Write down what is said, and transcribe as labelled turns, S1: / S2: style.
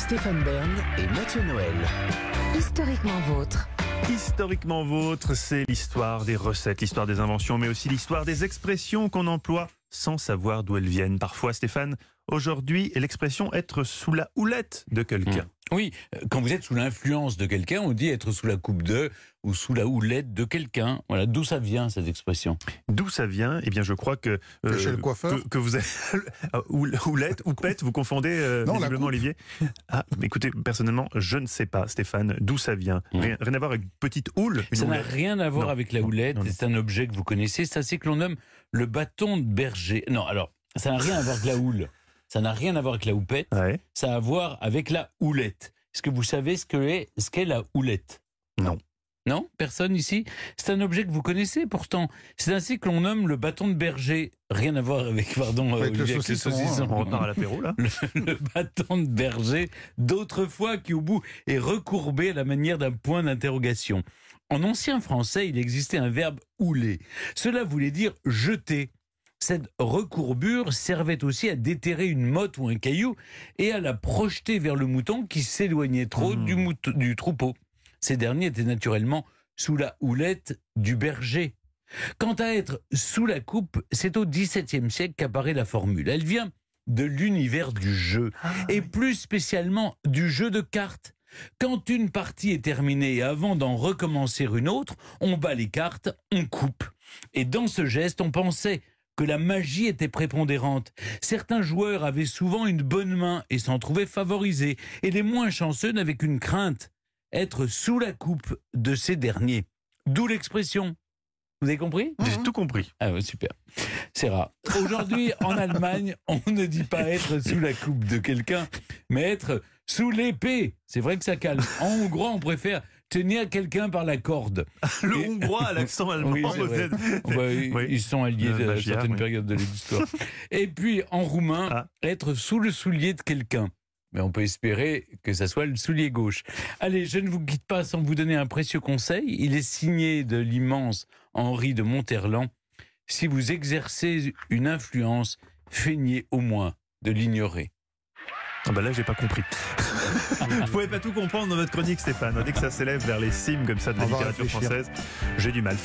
S1: Stéphane Bern et Mathieu Noël.
S2: Historiquement vôtre.
S3: Historiquement vôtre, c'est l'histoire des recettes, l'histoire des inventions, mais aussi l'histoire des expressions qu'on emploie sans savoir d'où elles viennent. Parfois, Stéphane, aujourd'hui, l'expression être sous la houlette de quelqu'un.
S4: Oui, euh, quand vous êtes sous l'influence de quelqu'un, on dit être sous la coupe de ou sous la houlette de quelqu'un. Voilà, d'où ça vient cette expression
S3: D'où ça vient? Eh bien, je crois que
S5: Que chez le coiffeur?
S3: que, que vous avez Houl- houlette ou pète, vous confondez euh,
S5: Non,
S3: visiblement. Olivier? Ah, mais écoutez, personnellement, je ne sais pas, Stéphane, d'où ça vient. Rien, rien à voir avec une petite houle.
S4: Ça n'a rien à voir
S3: Non,
S4: avec la houlette, c'est un objet que vous connaissez, c'est ainsi que l'on nomme le bâton de berger. Non, alors, ça n'a rien à voir avec la houle, ça n'a rien à voir avec la houppette,
S3: Ouais.
S4: ça a à voir avec la houlette. Est-ce que vous savez ce qu'est ce qu'est la houlette?
S3: Non.
S4: Non? Personne ici? C'est un objet que vous connaissez pourtant. C'est ainsi que l'on nomme le bâton de berger. Rien à voir avec, pardon,
S5: Avec le saucisson, hein.
S3: On repart à l'apéro, là.
S4: le, le bâton de berger d'autrefois qui au bout est recourbé à la manière d'un point d'interrogation. En ancien français, il existait un verbe houler. Cela voulait dire jeter. Cette recourbure servait aussi à déterrer une motte ou un caillou et à la projeter vers le mouton qui s'éloignait trop
S3: Mmh.
S4: du, troupeau. Ces derniers étaient naturellement sous la houlette du berger. Quant à être sous la coupe, c'est au XVIIe siècle qu'apparaît la formule. Elle vient de l'univers du jeu, et plus spécialement du jeu de cartes. Quand une partie est terminée et avant d'en recommencer une autre, on bat les cartes, on coupe. Et dans ce geste, on pensait que la magie était prépondérante. Certains joueurs avaient souvent une bonne main et s'en trouvaient favorisés, et les moins chanceux n'avaient qu'une crainte, être sous la coupe de ces derniers. D'où l'expression. Vous avez compris?
S3: J'ai tout compris.
S4: ah ouais, super. C'est rare. Aujourd'hui, en Allemagne, on ne dit pas être sous la coupe de quelqu'un, mais être sous l'épée. C'est vrai que ça calme. En hongrois, on préfère tenir quelqu'un par la corde.
S3: Le
S4: Et-
S3: hongrois à l'accent allemand.
S4: Oui, Bah, ils-
S3: Oui.
S4: Ils sont alliés
S3: Euh,
S4: à
S3: Magyar,
S4: certaines
S3: oui.
S4: périodes de l'histoire. Et puis, en roumain,
S3: Ah.
S4: être sous le soulier de quelqu'un. Mais on peut espérer que ça soit le soulier gauche. Allez, je ne vous quitte pas sans vous donner un précieux conseil. Il est signé de l'immense Henri de Monterland. Si vous exercez une influence, feignez au moins de l'ignorer.
S3: Ah bah là, j'ai pas compris. Je pouvais pas tout comprendre dans votre chronique, Stéphane. Dès que ça s'élève vers les cimes comme ça de la littérature française, j'ai du mal.